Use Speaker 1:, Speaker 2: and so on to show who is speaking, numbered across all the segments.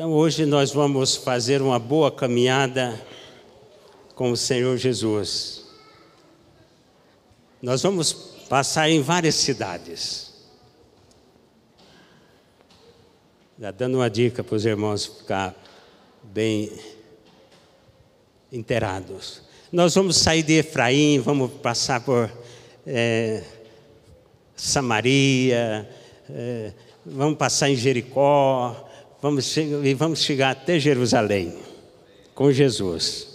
Speaker 1: Então hoje nós vamos fazer uma boa caminhada com o Senhor Jesus. Nós vamos passar em várias cidades. Já dando uma dica para os irmãos ficar bem inteirados. Nós vamos sair de Efraim, vamos passar por é, Samaria, é, vamos passar em Jericó, vamos, e vamos chegar até Jerusalém com Jesus.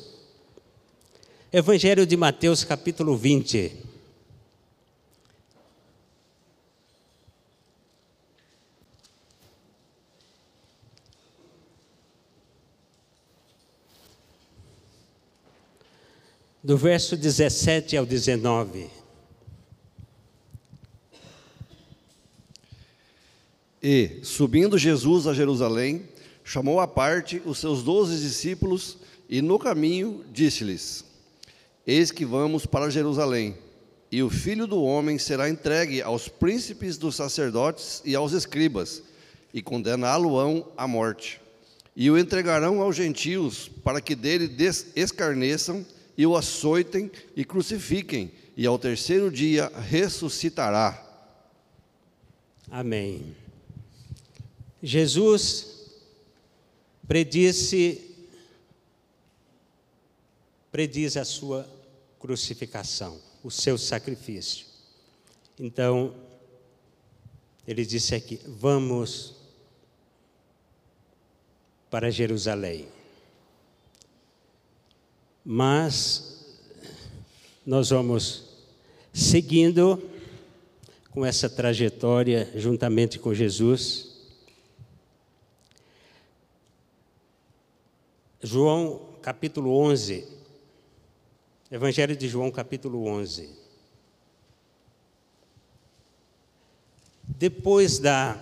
Speaker 1: Evangelho de Mateus, capítulo 20. Do verso 17 ao 19.
Speaker 2: E, subindo Jesus a Jerusalém, chamou à parte os seus doze discípulos e, no caminho, disse-lhes: Eis que vamos para Jerusalém, e o filho do homem será entregue aos príncipes dos sacerdotes e aos escribas, e condená-lo-ão à morte. E o entregarão aos gentios, para que dele escarneçam e o açoitem e crucifiquem, e ao terceiro dia ressuscitará.
Speaker 1: Amém. Jesus predisse prediz a sua crucificação, o seu sacrifício. Então, ele disse aqui: vamos para Jerusalém. Mas nós vamos seguindo com essa trajetória juntamente com Jesus João capítulo 11, Evangelho de João capítulo 11. Depois da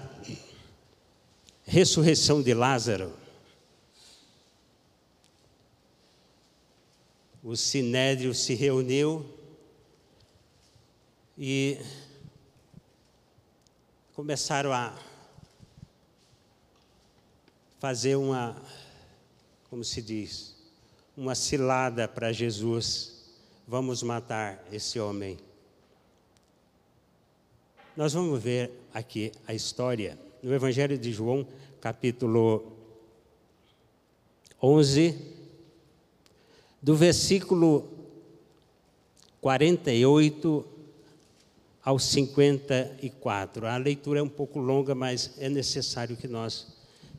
Speaker 1: ressurreição de Lázaro, o sinédrio se reuniu e começaram a fazer uma como se diz, uma cilada para Jesus. Vamos matar esse homem. Nós vamos ver aqui a história no Evangelho de João, capítulo 11, do versículo 48 ao 54. A leitura é um pouco longa, mas é necessário que nós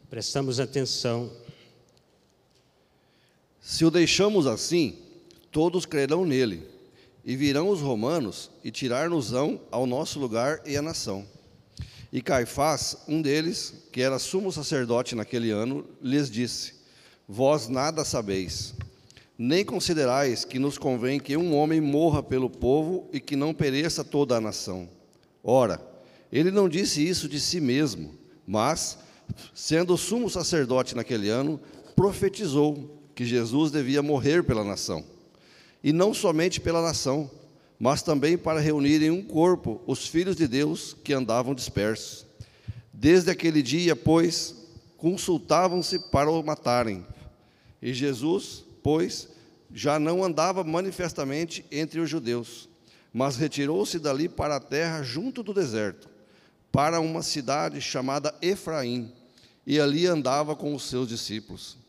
Speaker 1: prestamos atenção
Speaker 2: se o deixamos assim, todos crerão nele, e virão os romanos e tirar-nos-ão ao nosso lugar e a nação. E Caifás, um deles, que era sumo sacerdote naquele ano, lhes disse: Vós nada sabeis, nem considerais que nos convém que um homem morra pelo povo e que não pereça toda a nação. Ora, ele não disse isso de si mesmo, mas, sendo sumo sacerdote naquele ano, profetizou que Jesus devia morrer pela nação. E não somente pela nação, mas também para reunir em um corpo os filhos de Deus que andavam dispersos. Desde aquele dia, pois, consultavam-se para o matarem. E Jesus, pois, já não andava manifestamente entre os judeus, mas retirou-se dali para a terra junto do deserto, para uma cidade chamada Efraim, e ali andava com os seus discípulos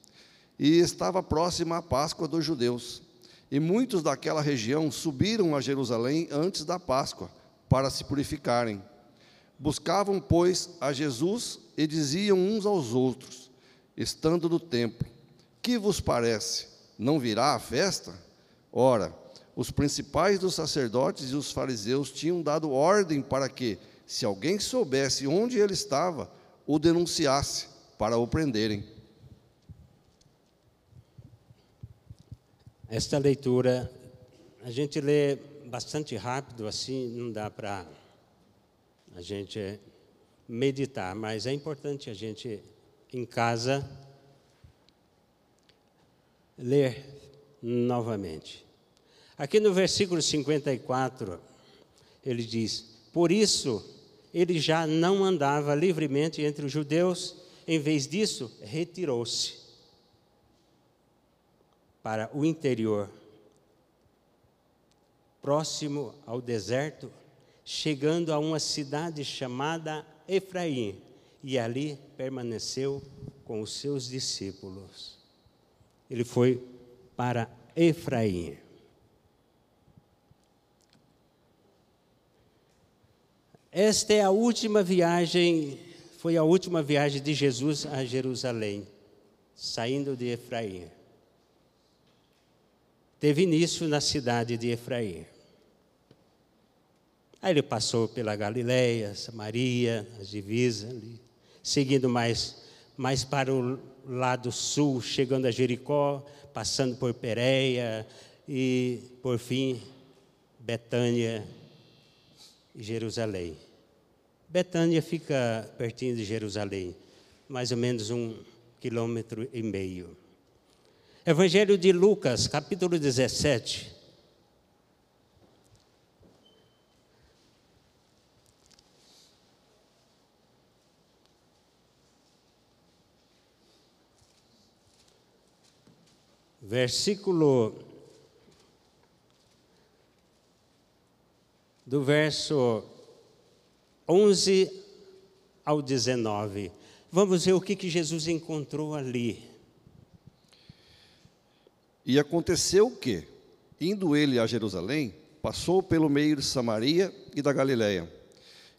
Speaker 2: e estava próxima a Páscoa dos judeus. E muitos daquela região subiram a Jerusalém antes da Páscoa, para se purificarem. Buscavam, pois, a Jesus e diziam uns aos outros, estando no templo: Que vos parece? Não virá a festa? Ora, os principais dos sacerdotes e os fariseus tinham dado ordem para que, se alguém soubesse onde ele estava, o denunciasse, para o prenderem.
Speaker 1: Esta leitura, a gente lê bastante rápido, assim não dá para a gente meditar, mas é importante a gente, em casa, ler novamente. Aqui no versículo 54, ele diz: Por isso ele já não andava livremente entre os judeus em vez disso, retirou-se para o interior, próximo ao deserto, chegando a uma cidade chamada Efraim, e ali permaneceu com os seus discípulos. Ele foi para Efraim. Esta é a última viagem, foi a última viagem de Jesus a Jerusalém, saindo de Efraim. Teve início na cidade de Efraim. Aí ele passou pela Galiléia, Samaria, as divisas ali, seguindo mais, mais para o lado sul, chegando a Jericó, passando por Pereia e, por fim, Betânia e Jerusalém. Betânia fica pertinho de Jerusalém, mais ou menos um quilômetro e meio. Evangelho de Lucas, capítulo 17. Versículo do verso 11 ao 19. Vamos ver o que, que Jesus encontrou ali.
Speaker 2: E aconteceu que, indo ele a Jerusalém, passou pelo meio de Samaria e da Galiléia.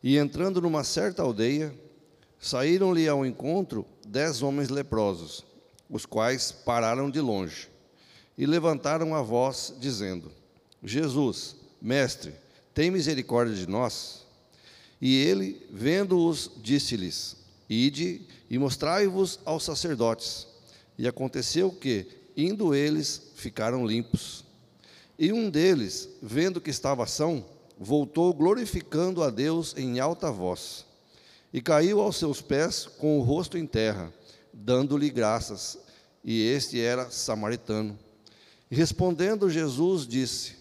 Speaker 2: E entrando numa certa aldeia, saíram-lhe ao encontro dez homens leprosos, os quais pararam de longe e levantaram a voz, dizendo: Jesus, mestre, tem misericórdia de nós? E ele, vendo-os, disse-lhes: Ide e mostrai-vos aos sacerdotes. E aconteceu que, Indo eles, ficaram limpos. E um deles, vendo que estava são, voltou glorificando a Deus em alta voz. E caiu aos seus pés com o rosto em terra, dando-lhe graças. E este era samaritano. Respondendo Jesus, disse: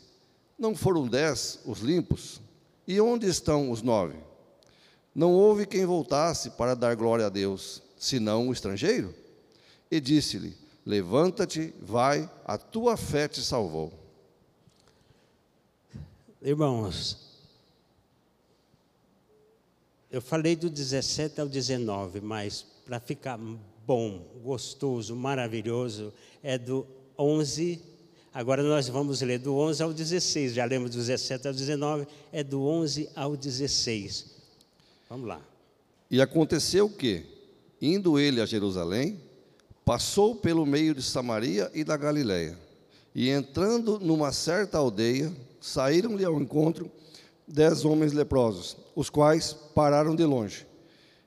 Speaker 2: Não foram dez os limpos? E onde estão os nove? Não houve quem voltasse para dar glória a Deus, senão o estrangeiro? E disse-lhe: Levanta-te, vai, a tua fé te salvou.
Speaker 1: Irmãos, eu falei do 17 ao 19, mas para ficar bom, gostoso, maravilhoso, é do 11. Agora nós vamos ler do 11 ao 16. Já lemos do 17 ao 19, é do 11 ao 16. Vamos lá.
Speaker 2: E aconteceu que, indo ele a Jerusalém, Passou pelo meio de Samaria e da Galiléia. E entrando numa certa aldeia, saíram-lhe ao encontro dez homens leprosos, os quais pararam de longe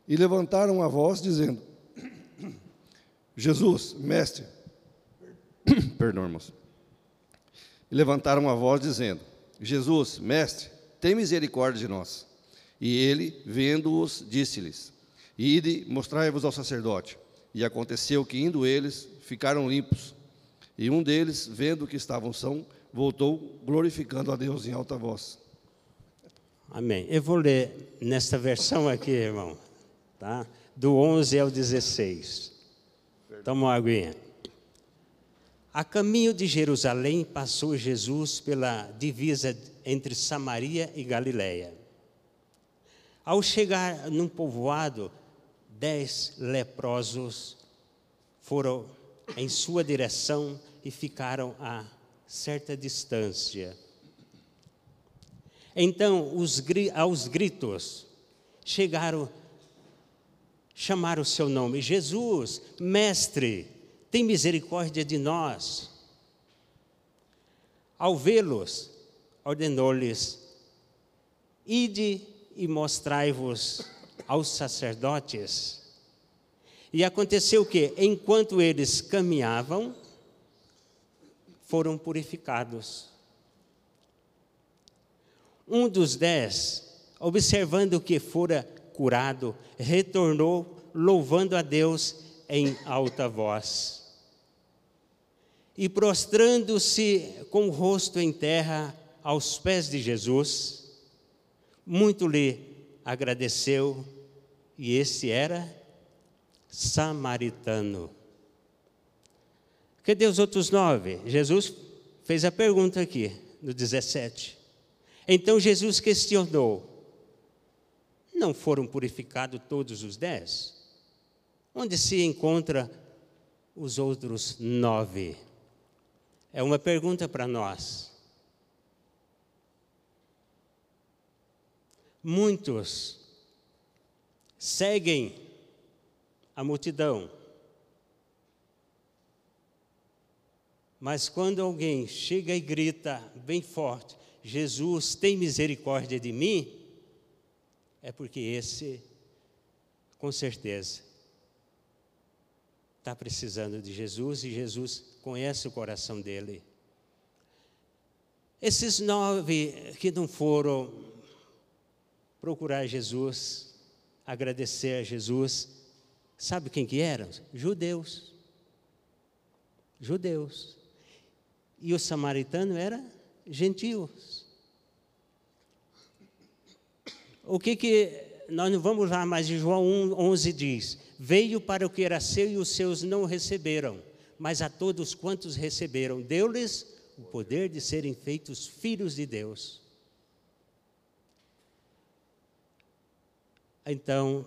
Speaker 2: e levantaram a voz, dizendo: Jesus, mestre, perdão, irmãos. E levantaram a voz, dizendo: Jesus, mestre, tem misericórdia de nós. E ele, vendo-os, disse-lhes: Ide, mostrai-vos ao sacerdote. E aconteceu que, indo eles, ficaram limpos. E um deles, vendo que estavam são, voltou glorificando a Deus em alta voz.
Speaker 1: Amém. Eu vou ler nesta versão aqui, irmão, tá? do 11 ao 16. Toma uma aguinha. A caminho de Jerusalém passou Jesus pela divisa entre Samaria e Galiléia. Ao chegar num povoado, dez leprosos foram em sua direção e ficaram a certa distância. Então, os, aos gritos, chegaram, chamaram o seu nome: Jesus, Mestre, tem misericórdia de nós. Ao vê-los, ordenou-lhes: Ide e mostrai-vos aos sacerdotes. E aconteceu que, enquanto eles caminhavam, foram purificados. Um dos dez, observando que fora curado, retornou louvando a Deus em alta voz. E prostrando-se com o rosto em terra aos pés de Jesus, muito lhe agradeceu e esse era samaritano. Cadê os outros nove? Jesus fez a pergunta aqui, no 17. Então Jesus questionou: Não foram purificados todos os dez? Onde se encontra os outros nove? É uma pergunta para nós. Muitos seguem a multidão, mas quando alguém chega e grita bem forte: Jesus tem misericórdia de mim, é porque esse, com certeza, está precisando de Jesus e Jesus conhece o coração dele. Esses nove que não foram procurar Jesus, agradecer a Jesus, sabe quem que eram? Judeus. Judeus. E o samaritano era gentios. O que que nós não vamos lá, mas João 11 diz: Veio para o que era seu e os seus não receberam, mas a todos quantos receberam, deu-lhes o poder de serem feitos filhos de Deus. Então,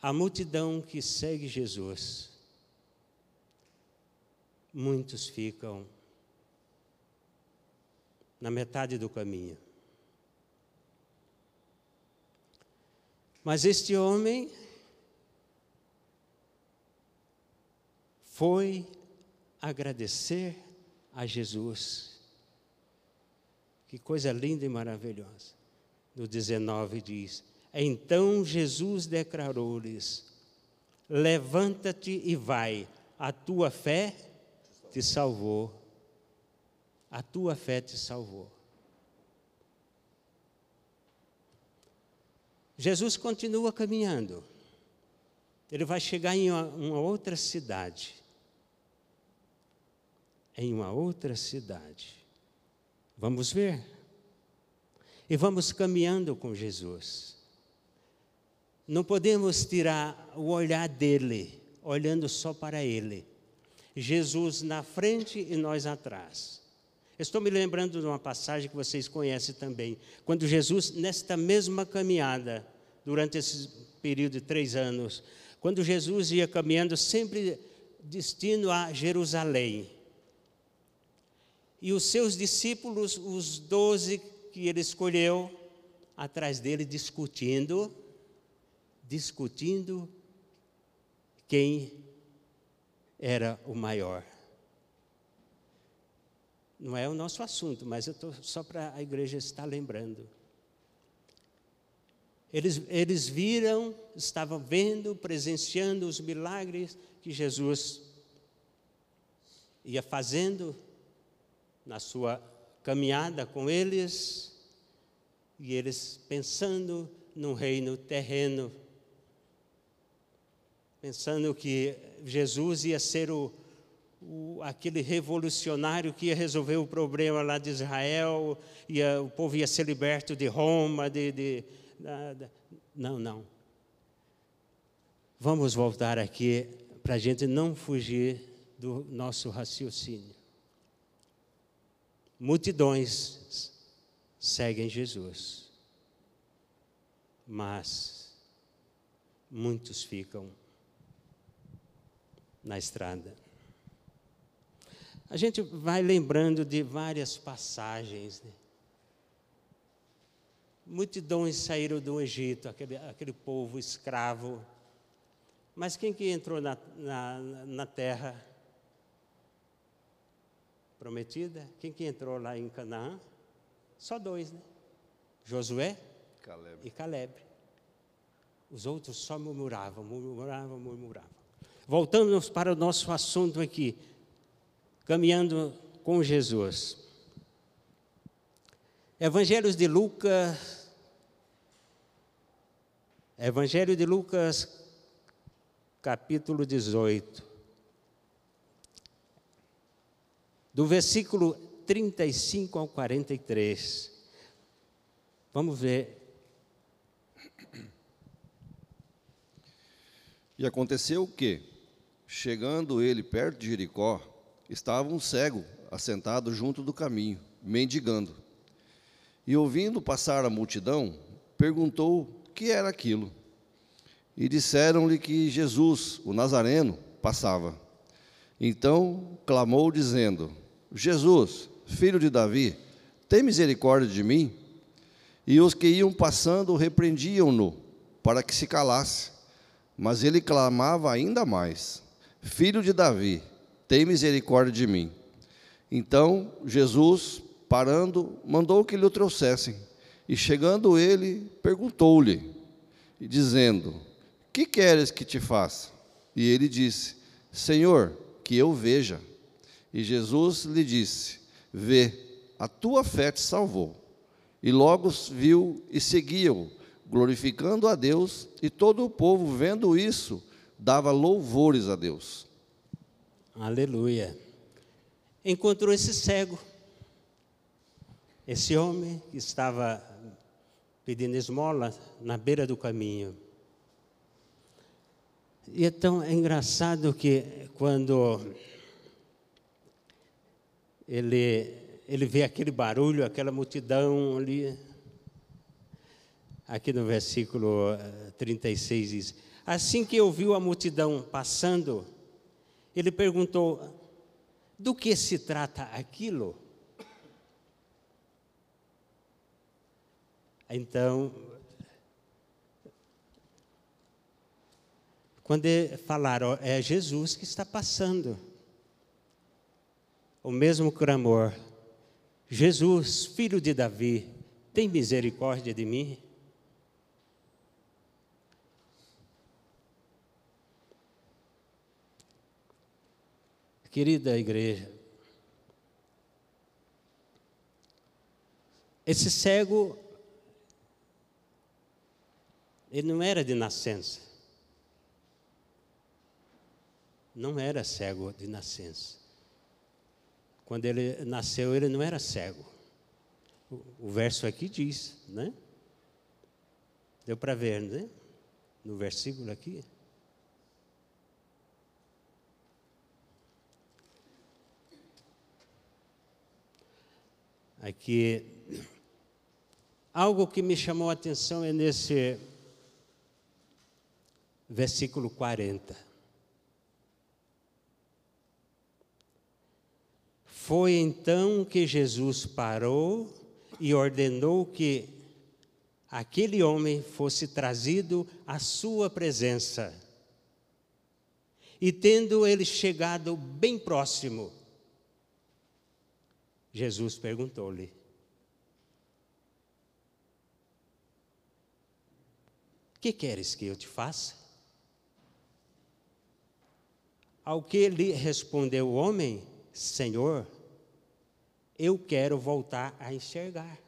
Speaker 1: a multidão que segue Jesus, muitos ficam na metade do caminho. Mas este homem foi agradecer a Jesus. Que coisa linda e maravilhosa. No 19 diz: Então Jesus declarou-lhes: Levanta-te e vai, a tua fé te salvou. A tua fé te salvou. Jesus continua caminhando. Ele vai chegar em uma, uma outra cidade. Em uma outra cidade. Vamos ver. E vamos caminhando com Jesus. Não podemos tirar o olhar dele, olhando só para ele. Jesus na frente e nós atrás. Estou me lembrando de uma passagem que vocês conhecem também, quando Jesus, nesta mesma caminhada, durante esse período de três anos, quando Jesus ia caminhando sempre destino a Jerusalém, e os seus discípulos, os doze que ele escolheu, atrás dele discutindo, discutindo quem era o maior. Não é o nosso assunto, mas eu estou só para a igreja estar lembrando. Eles, eles viram, estavam vendo, presenciando os milagres que Jesus ia fazendo na sua caminhada com eles, e eles pensando num reino terreno, pensando que Jesus ia ser o, o, aquele revolucionário que ia resolver o problema lá de Israel, ia, o povo ia ser liberto de Roma, de, de da, não, não. Vamos voltar aqui para a gente não fugir do nosso raciocínio. Multidões seguem Jesus, mas muitos ficam na estrada. A gente vai lembrando de várias passagens. Né? Multidões saíram do Egito, aquele, aquele povo escravo. Mas quem que entrou na, na, na terra prometida? Quem que entrou lá em Canaã? Só dois, né? Josué Caleb. e Caleb. Os outros só murmuravam, murmuravam, murmuravam. Voltamos para o nosso assunto aqui caminhando com Jesus. Evangelhos de Lucas, Evangelho de Lucas, capítulo 18, do versículo 35 ao 43. Vamos ver
Speaker 2: E aconteceu que, chegando ele perto de Jericó, estava um cego assentado junto do caminho, mendigando. E ouvindo passar a multidão, perguntou que era aquilo. E disseram-lhe que Jesus, o Nazareno, passava. Então clamou, dizendo: Jesus, filho de Davi, tem misericórdia de mim? E os que iam passando repreendiam-no, para que se calasse. Mas ele clamava ainda mais: Filho de Davi, tem misericórdia de mim. Então Jesus, parando, mandou que lhe o trouxessem. E chegando ele, perguntou-lhe, dizendo: Que queres que te faça? E ele disse: Senhor, que eu veja. E Jesus lhe disse: Vê, a tua fé te salvou. E logo viu e seguiu, glorificando a Deus, e todo o povo, vendo isso, dava louvores a Deus.
Speaker 1: Aleluia. Encontrou esse cego, esse homem que estava pedindo esmola na beira do caminho. E é engraçado que quando ele, ele vê aquele barulho, aquela multidão ali, aqui no versículo 36 eh, diz: Assim que ouviu a multidão passando, ele perguntou: Do que se trata aquilo? Então, quando falaram, é Jesus que está passando, o mesmo clamor: Jesus, filho de Davi, tem misericórdia de mim? Querida igreja, esse cego, ele não era de nascença. Não era cego de nascença. Quando ele nasceu, ele não era cego. O, o verso aqui diz, né? Deu para ver, né? No versículo aqui. Aqui, algo que me chamou a atenção é nesse versículo 40. Foi então que Jesus parou e ordenou que aquele homem fosse trazido à sua presença. E tendo ele chegado bem próximo, Jesus perguntou-lhe: Que queres que eu te faça? Ao que lhe respondeu o homem: Senhor, eu quero voltar a enxergar.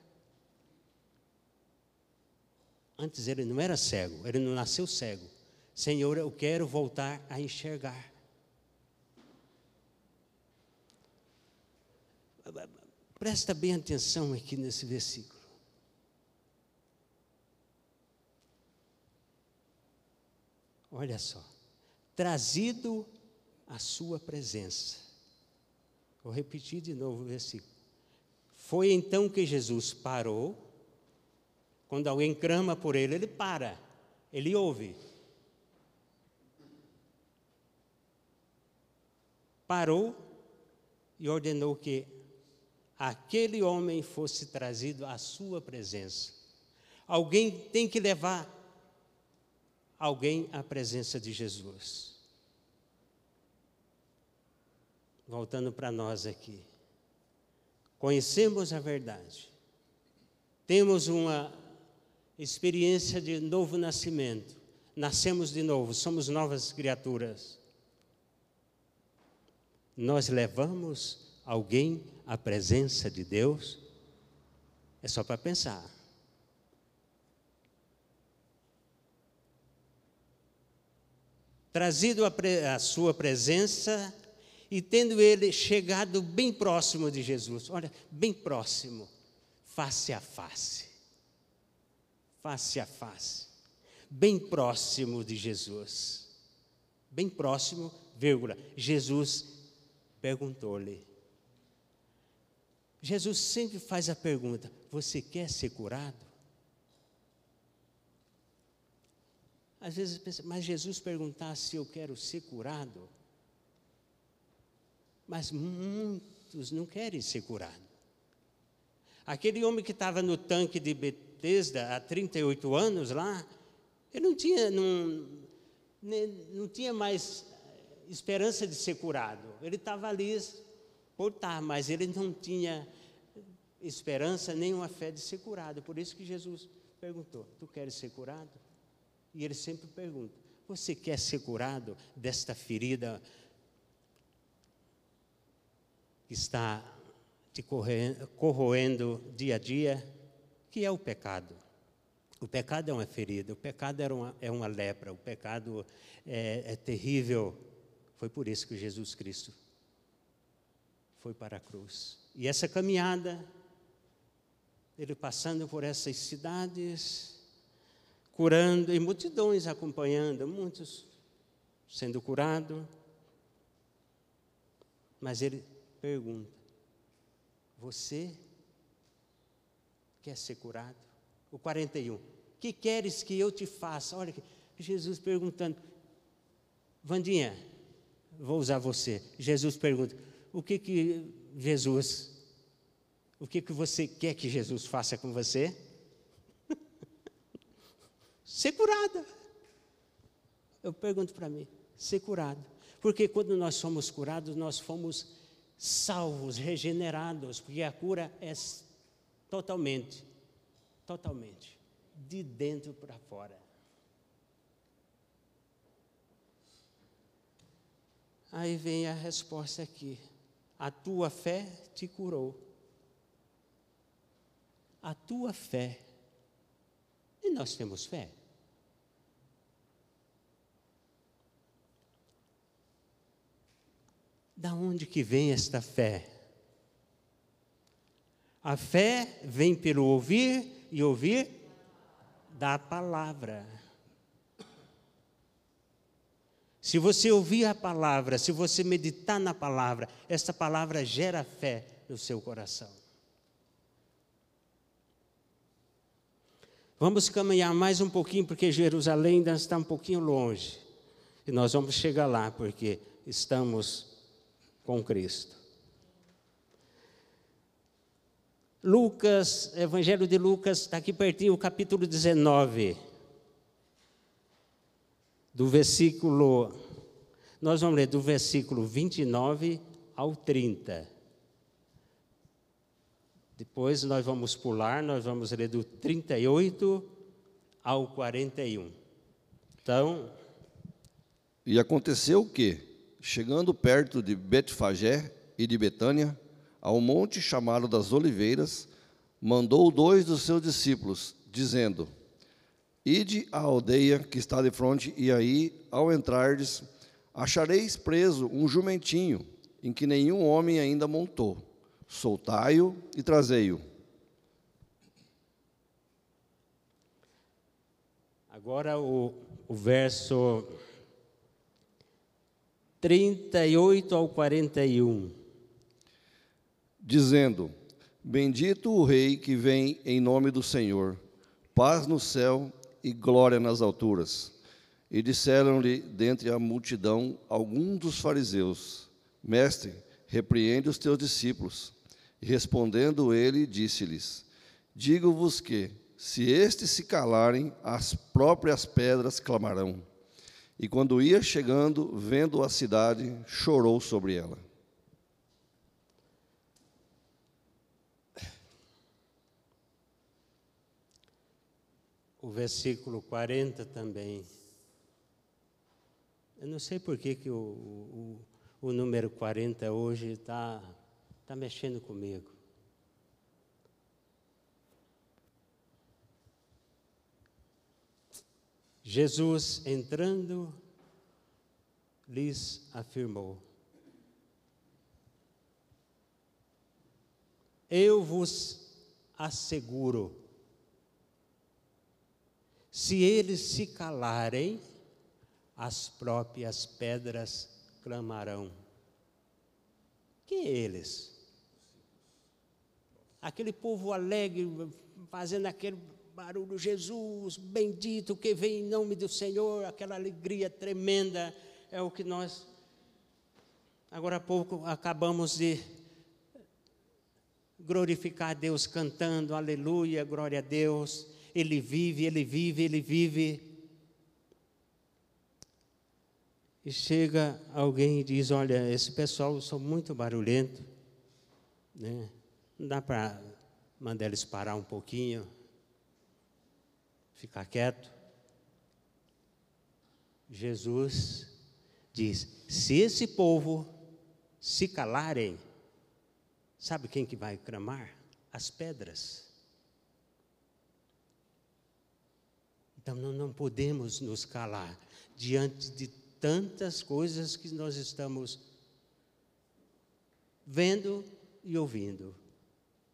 Speaker 1: Antes ele não era cego, ele não nasceu cego. Senhor, eu quero voltar a enxergar. Presta bem atenção aqui nesse versículo. Olha só. Trazido à sua presença. Vou repetir de novo o versículo. Foi então que Jesus parou. Quando alguém clama por ele, ele para, ele ouve. Parou e ordenou que aquele homem fosse trazido à sua presença. Alguém tem que levar alguém à presença de Jesus. Voltando para nós aqui. Conhecemos a verdade. Temos uma experiência de novo nascimento. Nascemos de novo, somos novas criaturas. Nós levamos alguém à presença de Deus, é só para pensar. Trazido à sua presença e tendo ele chegado bem próximo de Jesus, olha, bem próximo, face a face, face a face, bem próximo de Jesus. bem próximo, vírgula, Jesus perguntou-lhe. Jesus sempre faz a pergunta: Você quer ser curado? Às vezes pensa, mas Jesus perguntar se eu quero ser curado. Mas muitos não querem ser curados. Aquele homem que estava no tanque de Betesda há 38 anos lá, ele não tinha, não, não tinha mais esperança de ser curado. Ele estava ali por estar, mas ele não tinha esperança nem uma fé de ser curado. Por isso que Jesus perguntou: Tu queres ser curado? E ele sempre pergunta: Você quer ser curado desta ferida que está te corroendo dia a dia, que é o pecado? O pecado é uma ferida, o pecado é uma, é uma lepra, o pecado é, é terrível. Foi por isso que Jesus Cristo foi para a cruz. E essa caminhada, ele passando por essas cidades, curando, e multidões acompanhando, muitos sendo curados. Mas ele pergunta: Você quer ser curado? O 41. Que queres que eu te faça? Olha, Jesus perguntando. Vandinha, vou usar você. Jesus pergunta: O que que Jesus, o que que você quer que Jesus faça com você? ser curada. Eu pergunto para mim, ser curado. Porque quando nós somos curados, nós fomos salvos, regenerados, porque a cura é totalmente totalmente, de dentro para fora. Aí vem a resposta aqui: a tua fé te curou. A tua fé. E nós temos fé. Da onde que vem esta fé? A fé vem pelo ouvir e ouvir da palavra. Se você ouvir a palavra, se você meditar na palavra, essa palavra gera fé no seu coração. Vamos caminhar mais um pouquinho, porque Jerusalém ainda está um pouquinho longe. E nós vamos chegar lá, porque estamos com Cristo. Lucas, Evangelho de Lucas, está aqui pertinho, o capítulo 19, do versículo, nós vamos ler do versículo 29 ao 30. Depois nós vamos pular, nós vamos ler do 38 ao 41. Então.
Speaker 2: E aconteceu que, chegando perto de Betfagé e de Betânia, ao monte chamado das Oliveiras, mandou dois dos seus discípulos, dizendo: Ide à aldeia que está de frente, e aí, ao entrardes, achareis preso um jumentinho, em que nenhum homem ainda montou. Soltai-o e trazei-o.
Speaker 1: Agora o, o verso 38 ao 41
Speaker 2: dizendo: Bendito o Rei que vem em nome do Senhor, paz no céu e glória nas alturas. E disseram-lhe dentre a multidão alguns dos fariseus: Mestre, repreende os teus discípulos. E respondendo ele, disse-lhes: Digo-vos que, se estes se calarem, as próprias pedras clamarão. E quando ia chegando, vendo a cidade, chorou sobre ela.
Speaker 1: o versículo 40 também. Eu não sei por que, que o, o, o número 40 hoje está tá mexendo comigo. Jesus entrando, lhes afirmou: Eu vos asseguro, se eles se calarem, as próprias pedras clamarão. Quem é eles? Aquele povo alegre, fazendo aquele barulho, Jesus, bendito que vem em nome do Senhor, aquela alegria tremenda, é o que nós, agora há pouco, acabamos de glorificar a Deus cantando, aleluia, glória a Deus, Ele vive, Ele vive, Ele vive. E chega alguém e diz: Olha, esse pessoal são muito barulhento, né? não dá para mandar eles parar um pouquinho, ficar quieto. Jesus diz: se esse povo se calarem, sabe quem que vai clamar? As pedras. Então não, não podemos nos calar diante de tantas coisas que nós estamos vendo e ouvindo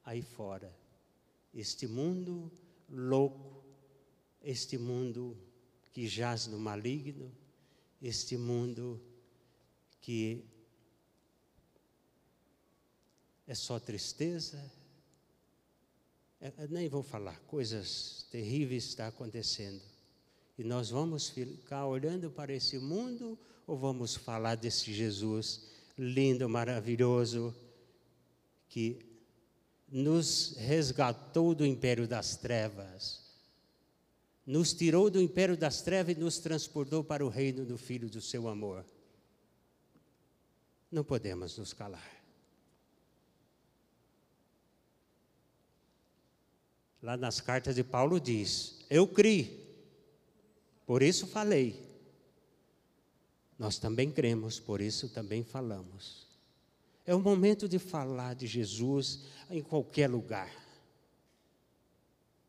Speaker 1: aí fora. Este mundo louco, este mundo que jaz no maligno, este mundo que é só tristeza. É, nem vou falar, coisas terríveis estão acontecendo. E nós vamos ficar olhando para esse mundo ou vamos falar desse Jesus lindo, maravilhoso, que nos resgatou do império das trevas, nos tirou do império das trevas e nos transportou para o reino do Filho do seu amor. Não podemos nos calar. Lá nas cartas de Paulo diz: Eu criei por isso falei. Nós também cremos, por isso também falamos. É o momento de falar de Jesus em qualquer lugar.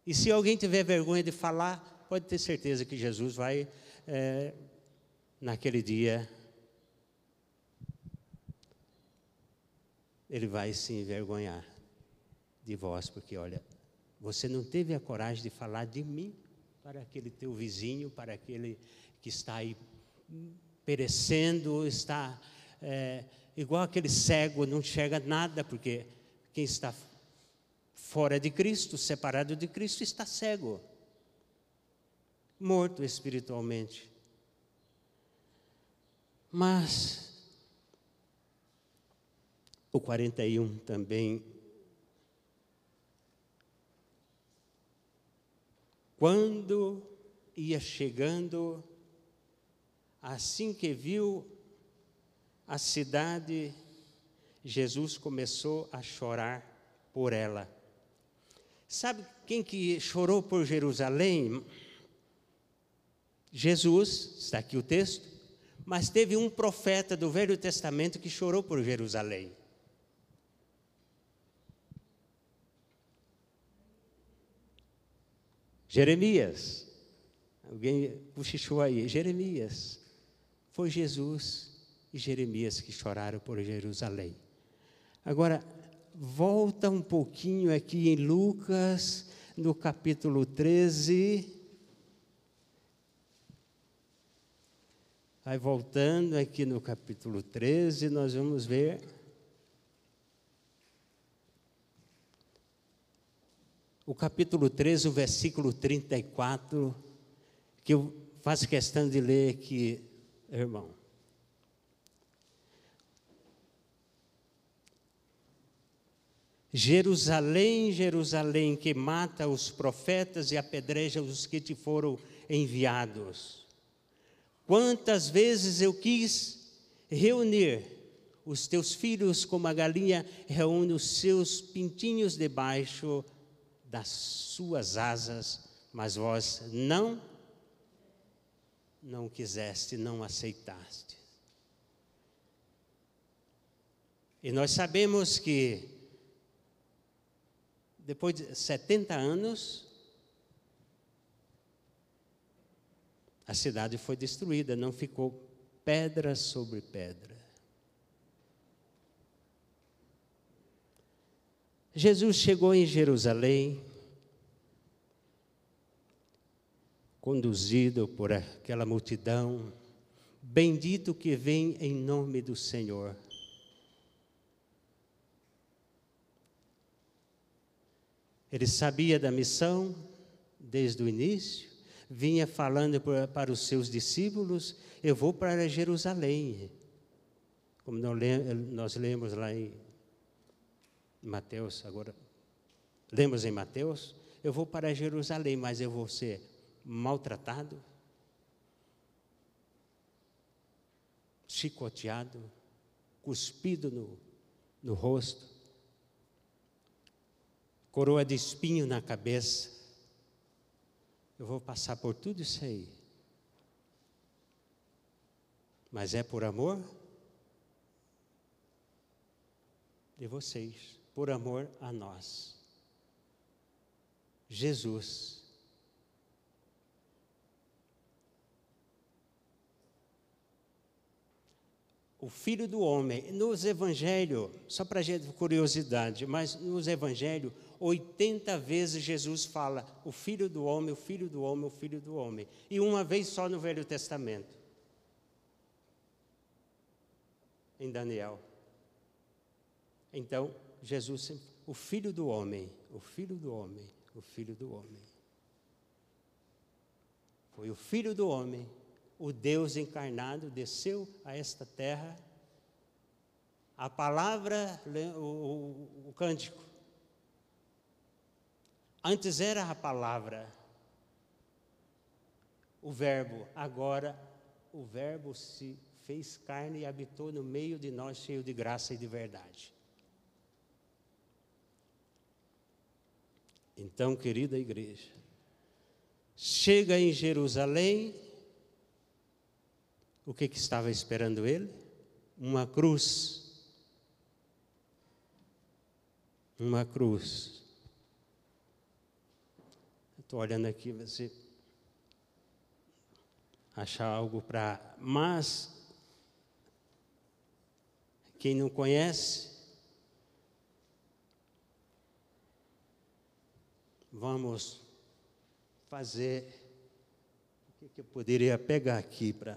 Speaker 1: E se alguém tiver vergonha de falar, pode ter certeza que Jesus vai, é, naquele dia, ele vai se envergonhar de vós, porque olha, você não teve a coragem de falar de mim para aquele teu vizinho, para aquele que está aí perecendo, está é, igual aquele cego, não enxerga nada, porque quem está fora de Cristo, separado de Cristo, está cego, morto espiritualmente. Mas o 41 também Quando ia chegando, assim que viu a cidade, Jesus começou a chorar por ela. Sabe quem que chorou por Jerusalém? Jesus, está aqui o texto, mas teve um profeta do Velho Testamento que chorou por Jerusalém. Jeremias, alguém cochichou aí, Jeremias, foi Jesus e Jeremias que choraram por Jerusalém. Agora, volta um pouquinho aqui em Lucas, no capítulo 13. Vai voltando aqui no capítulo 13, nós vamos ver o capítulo 13, o versículo 34, que eu faço questão de ler aqui, irmão. Jerusalém, Jerusalém, que mata os profetas e apedreja os que te foram enviados. Quantas vezes eu quis reunir os teus filhos como a galinha reúne os seus pintinhos debaixo das suas asas, mas vós não não quiseste, não aceitaste. E nós sabemos que depois de 70 anos a cidade foi destruída, não ficou pedra sobre pedra. Jesus chegou em Jerusalém, conduzido por aquela multidão, Bendito que vem em nome do Senhor. Ele sabia da missão desde o início, vinha falando para os seus discípulos: Eu vou para Jerusalém. Como nós lemos lá em Mateus, agora, lemos em Mateus: Eu vou para Jerusalém, mas eu vou ser maltratado, chicoteado, cuspido no, no rosto, coroa de espinho na cabeça. Eu vou passar por tudo isso aí. Mas é por amor de vocês, por amor a nós. Jesus o Filho do Homem. Nos Evangelhos, só para gente curiosidade, mas nos Evangelhos, 80 vezes Jesus fala o Filho do Homem, o Filho do Homem, o Filho do Homem. E uma vez só no Velho Testamento. Em Daniel. Então, Jesus, o Filho do Homem, o Filho do Homem, o Filho do Homem. Foi o Filho do Homem o Deus encarnado desceu a esta terra. A palavra, o, o, o cântico. Antes era a palavra, o Verbo, agora o Verbo se fez carne e habitou no meio de nós, cheio de graça e de verdade. Então, querida igreja, chega em Jerusalém, o que, que estava esperando ele? Uma cruz. Uma cruz. Estou olhando aqui, você achar algo para. Mas, quem não conhece, vamos fazer. O que, eu poderia pegar aqui para.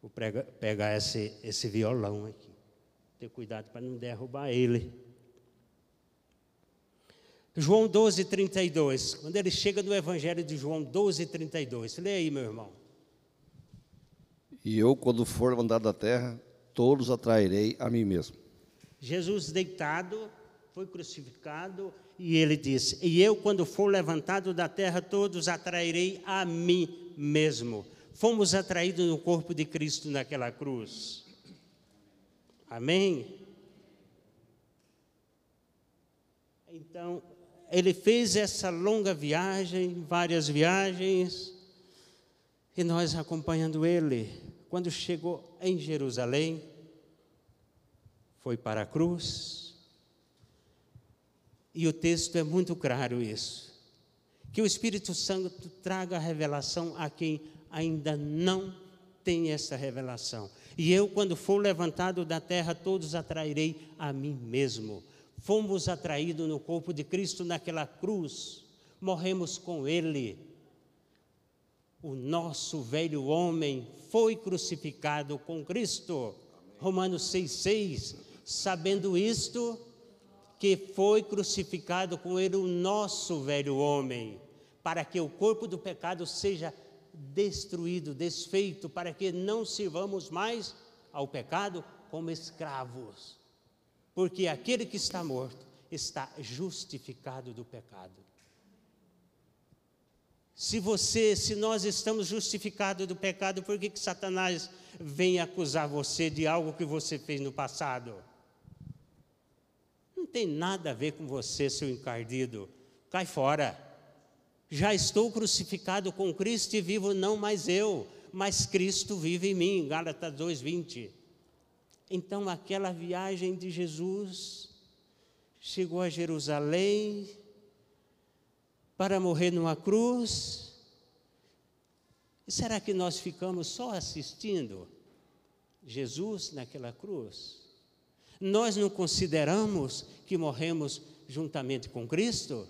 Speaker 1: Vou pegar esse, esse violão aqui. Ter cuidado para não derrubar ele. João 12, 32. Quando ele chega no Evangelho de João 12, 32. Lê aí, meu irmão.
Speaker 2: E eu, quando for andar da terra, todos atrairei a mim mesmo.
Speaker 1: Jesus deitado, foi crucificado, e ele disse: E eu, quando for levantado da terra, todos atrairei a mim mesmo fomos atraídos no corpo de Cristo naquela cruz. Amém? Então, ele fez essa longa viagem, várias viagens, e nós acompanhando ele. Quando chegou em Jerusalém, foi para a cruz, e o texto é muito claro isso. Que o Espírito Santo traga a revelação a quem ainda não tem essa revelação. E eu, quando for levantado da terra, todos atrairei a mim mesmo. Fomos atraídos no corpo de Cristo naquela cruz, morremos com Ele. O nosso velho homem foi crucificado com Cristo. Romanos 6,6. Sabendo isto, que foi crucificado com Ele o nosso velho homem, para que o corpo do pecado seja destruído, desfeito, para que não sirvamos mais ao pecado como escravos. Porque aquele que está morto está justificado do pecado. Se você, se nós estamos justificados do pecado, por que, que Satanás vem acusar você de algo que você fez no passado? Não tem nada a ver com você, seu encardido. Cai fora. Já estou crucificado com Cristo e vivo não mais eu, mas Cristo vive em mim. Gálatas 2:20. Então aquela viagem de Jesus chegou a Jerusalém para morrer numa cruz. E será que nós ficamos só assistindo Jesus naquela cruz? Nós não consideramos que morremos juntamente com Cristo?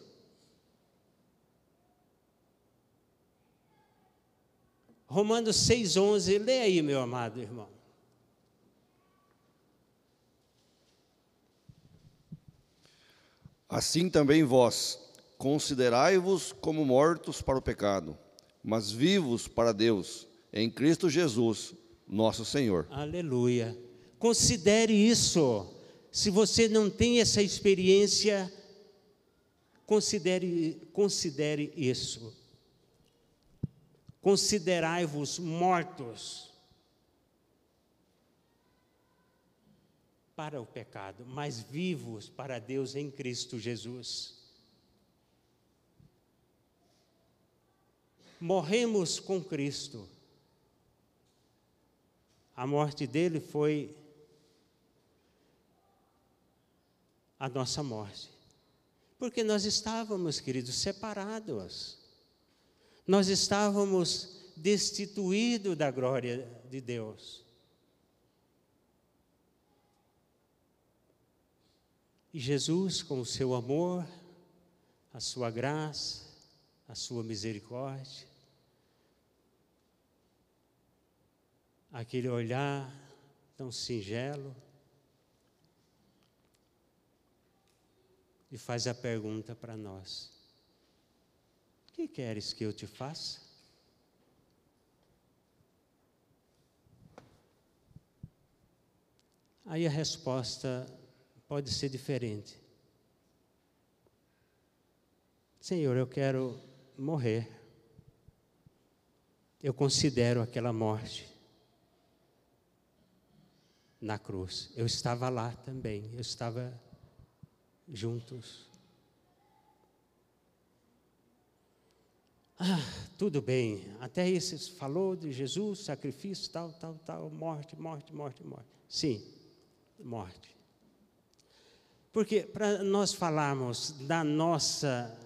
Speaker 1: Romanos 6,11, lê aí, meu amado irmão.
Speaker 2: Assim também vós, considerai-vos como mortos para o pecado, mas vivos para Deus, em Cristo Jesus, nosso Senhor.
Speaker 1: Aleluia. Considere isso. Se você não tem essa experiência, considere, considere isso considerai-vos mortos para o pecado, mas vivos para Deus em Cristo Jesus. Morremos com Cristo. A morte dele foi a nossa morte. Porque nós estávamos, queridos, separados nós estávamos destituídos da glória de Deus. E Jesus, com o seu amor, a sua graça, a sua misericórdia, aquele olhar tão singelo, e faz a pergunta para nós: que queres que eu te faça? Aí a resposta pode ser diferente. Senhor, eu quero morrer. Eu considero aquela morte na cruz. Eu estava lá também, eu estava juntos. Ah, tudo bem, até isso falou de Jesus, sacrifício, tal, tal, tal, morte, morte, morte, morte. Sim, morte. Porque para nós falarmos da nossa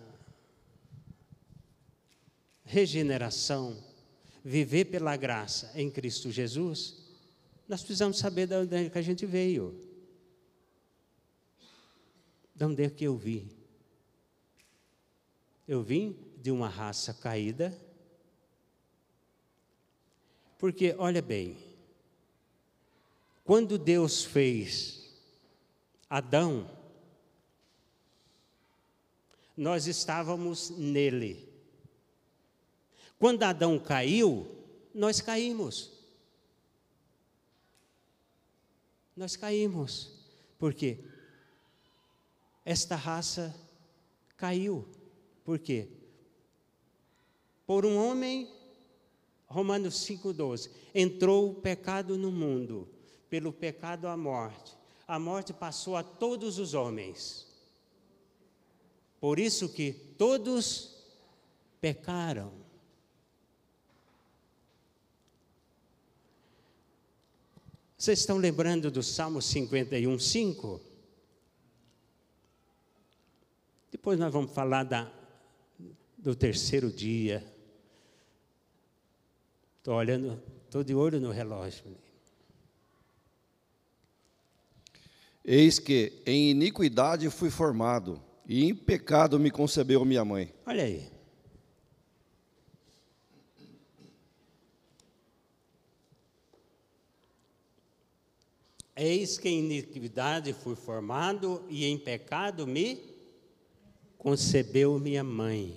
Speaker 1: regeneração, viver pela graça em Cristo Jesus, nós precisamos saber de onde é que a gente veio. De onde é que eu vim? Eu vim de uma raça caída. Porque, olha bem, quando Deus fez Adão, nós estávamos nele. Quando Adão caiu, nós caímos. Nós caímos. Porque esta raça caiu. Por quê? Por um homem, Romanos 5,12, entrou o pecado no mundo, pelo pecado a morte. A morte passou a todos os homens. Por isso que todos pecaram. Vocês estão lembrando do Salmo 51, 5? Depois nós vamos falar da, do terceiro dia. Estou olhando, estou de olho no relógio.
Speaker 2: Eis que em iniquidade fui formado, e em pecado me concebeu minha mãe.
Speaker 1: Olha aí. Eis que em iniquidade fui formado, e em pecado me concebeu minha mãe.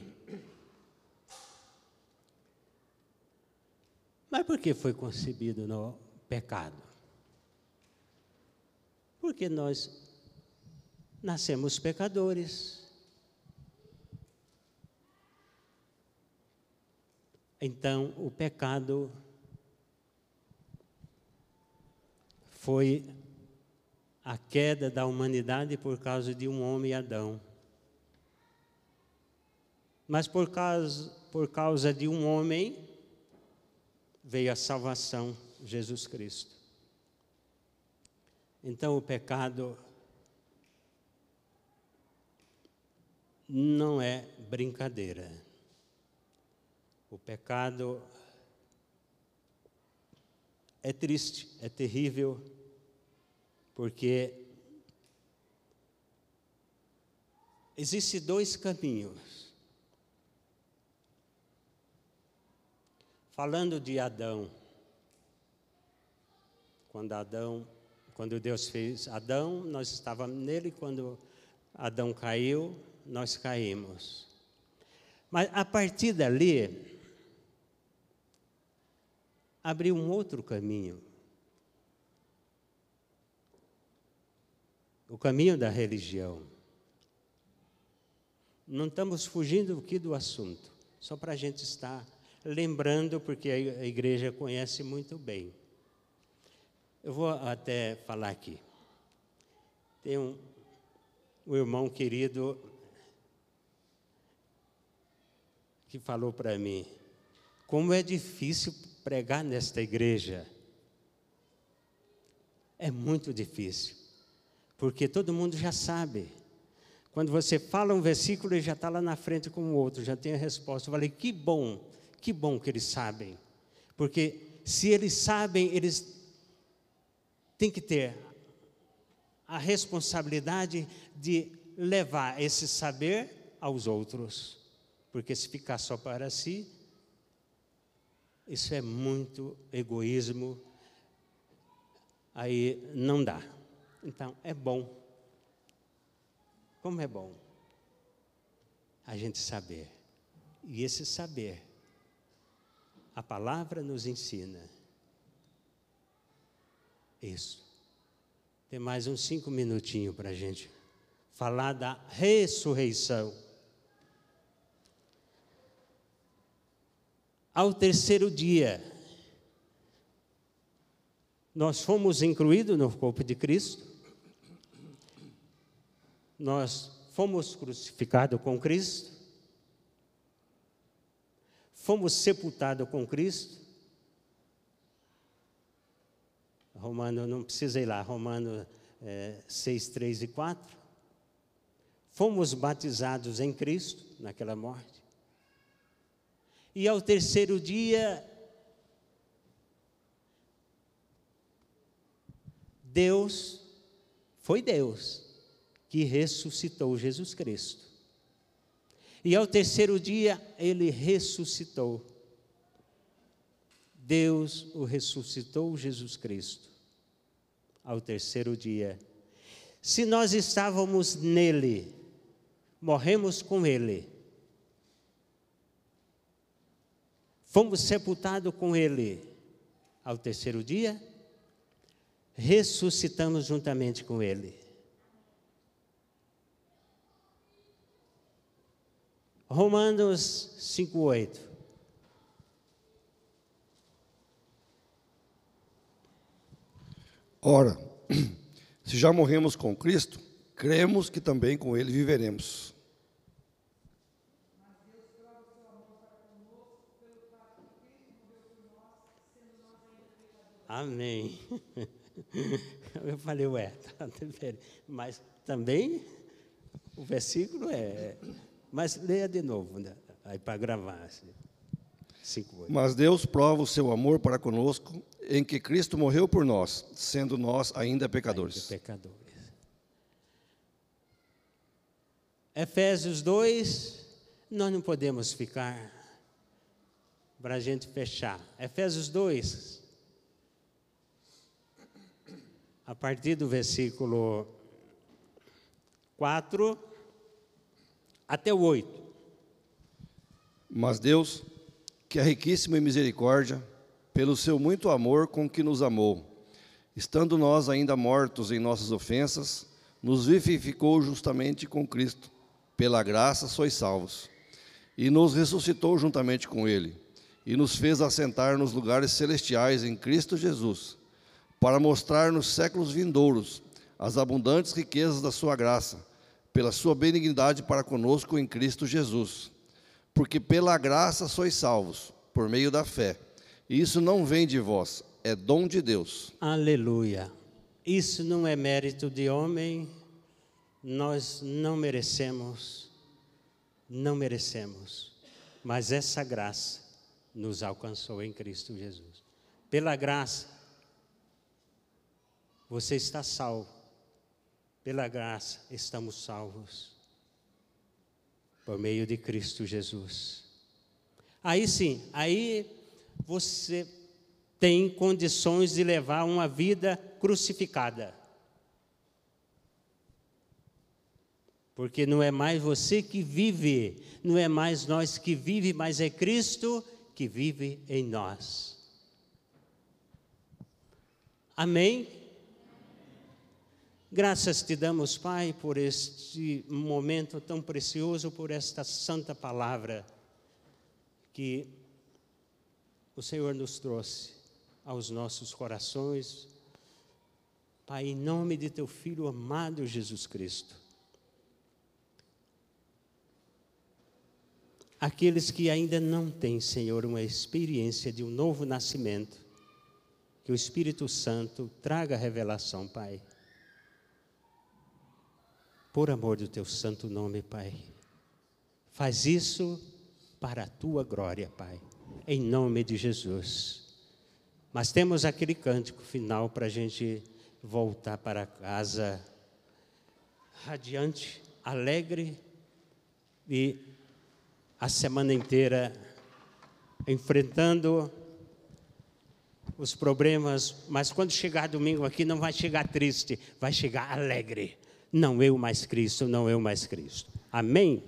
Speaker 1: Mas por que foi concebido no pecado? Porque nós nascemos pecadores. Então, o pecado foi a queda da humanidade por causa de um homem Adão. Mas por causa, por causa de um homem, veio a salvação, Jesus Cristo. Então o pecado não é brincadeira. O pecado é triste, é terrível, porque existem dois caminhos falando de Adão. Quando Adão, quando Deus fez Adão, nós estávamos nele, quando Adão caiu, nós caímos. Mas a partir dali, abriu um outro caminho. O caminho da religião. Não estamos fugindo aqui do assunto, só para a gente estar lembrando, porque a igreja conhece muito bem. Eu vou até falar aqui. Tem um, um irmão querido que falou para mim: como é difícil pregar nesta igreja. É muito difícil, porque todo mundo já sabe. Quando você fala um versículo, ele já está lá na frente com o outro, já tem a resposta. Eu falei, que bom, que bom que eles sabem. Porque se eles sabem, eles têm que ter a responsabilidade de levar esse saber aos outros. Porque se ficar só para si, isso é muito egoísmo, aí não dá. Então, é bom. Como é bom a gente saber. E esse saber, a palavra nos ensina. Isso. Tem mais uns cinco minutinhos para a gente falar da ressurreição. Ao terceiro dia. Nós fomos incluídos no corpo de Cristo, nós fomos crucificados com Cristo, fomos sepultados com Cristo. Romano, não precisa ir lá, Romano é, 6, 3 e 4. Fomos batizados em Cristo naquela morte e ao terceiro dia, Deus, foi Deus que ressuscitou Jesus Cristo. E ao terceiro dia, ele ressuscitou. Deus o ressuscitou, Jesus Cristo. Ao terceiro dia. Se nós estávamos nele, morremos com ele Fomos sepultados com ele ao terceiro dia, ressuscitamos juntamente com ele. Romanos 5,8.
Speaker 2: Ora, se já morremos com Cristo, cremos que também com Ele viveremos.
Speaker 1: Amém. Eu falei, ué, tá mas também o versículo é. Mas leia de novo, né? aí para gravar. Assim.
Speaker 2: Cinco, mas Deus prova o seu amor para conosco em que Cristo morreu por nós, sendo nós ainda pecadores.
Speaker 1: Ainda pecadores. Efésios 2, nós não podemos ficar para a gente fechar. Efésios 2, a partir do versículo 4 até o 8.
Speaker 2: Mas Deus, que é riquíssimo em misericórdia, pelo seu muito amor com que nos amou, estando nós ainda mortos em nossas ofensas, nos vivificou justamente com Cristo. Pela graça sois salvos. E nos ressuscitou juntamente com Ele, e nos fez assentar nos lugares celestiais em Cristo Jesus para mostrar nos séculos vindouros as abundantes riquezas da sua graça, pela sua benignidade para conosco em Cristo Jesus. Porque pela graça sois salvos, por meio da fé. E isso não vem de vós, é dom de Deus.
Speaker 1: Aleluia. Isso não é mérito de homem, nós não merecemos, não merecemos, mas essa graça nos alcançou em Cristo Jesus. Pela graça, você está salvo. Pela graça estamos salvos. Por meio de Cristo Jesus. Aí sim, aí você tem condições de levar uma vida crucificada. Porque não é mais você que vive, não é mais nós que vive, mas é Cristo que vive em nós. Amém? Graças te damos, Pai, por este momento tão precioso, por esta santa palavra que o Senhor nos trouxe aos nossos corações. Pai, em nome de teu Filho amado Jesus Cristo. Aqueles que ainda não têm, Senhor, uma experiência de um novo nascimento, que o Espírito Santo traga revelação, Pai por amor do teu santo nome, Pai. Faz isso para a tua glória, Pai, em nome de Jesus. Mas temos aquele cântico final para a gente voltar para casa radiante, alegre e a semana inteira enfrentando os problemas, mas quando chegar domingo aqui não vai chegar triste, vai chegar alegre não eu mais Cristo, não eu mais Cristo. Amém?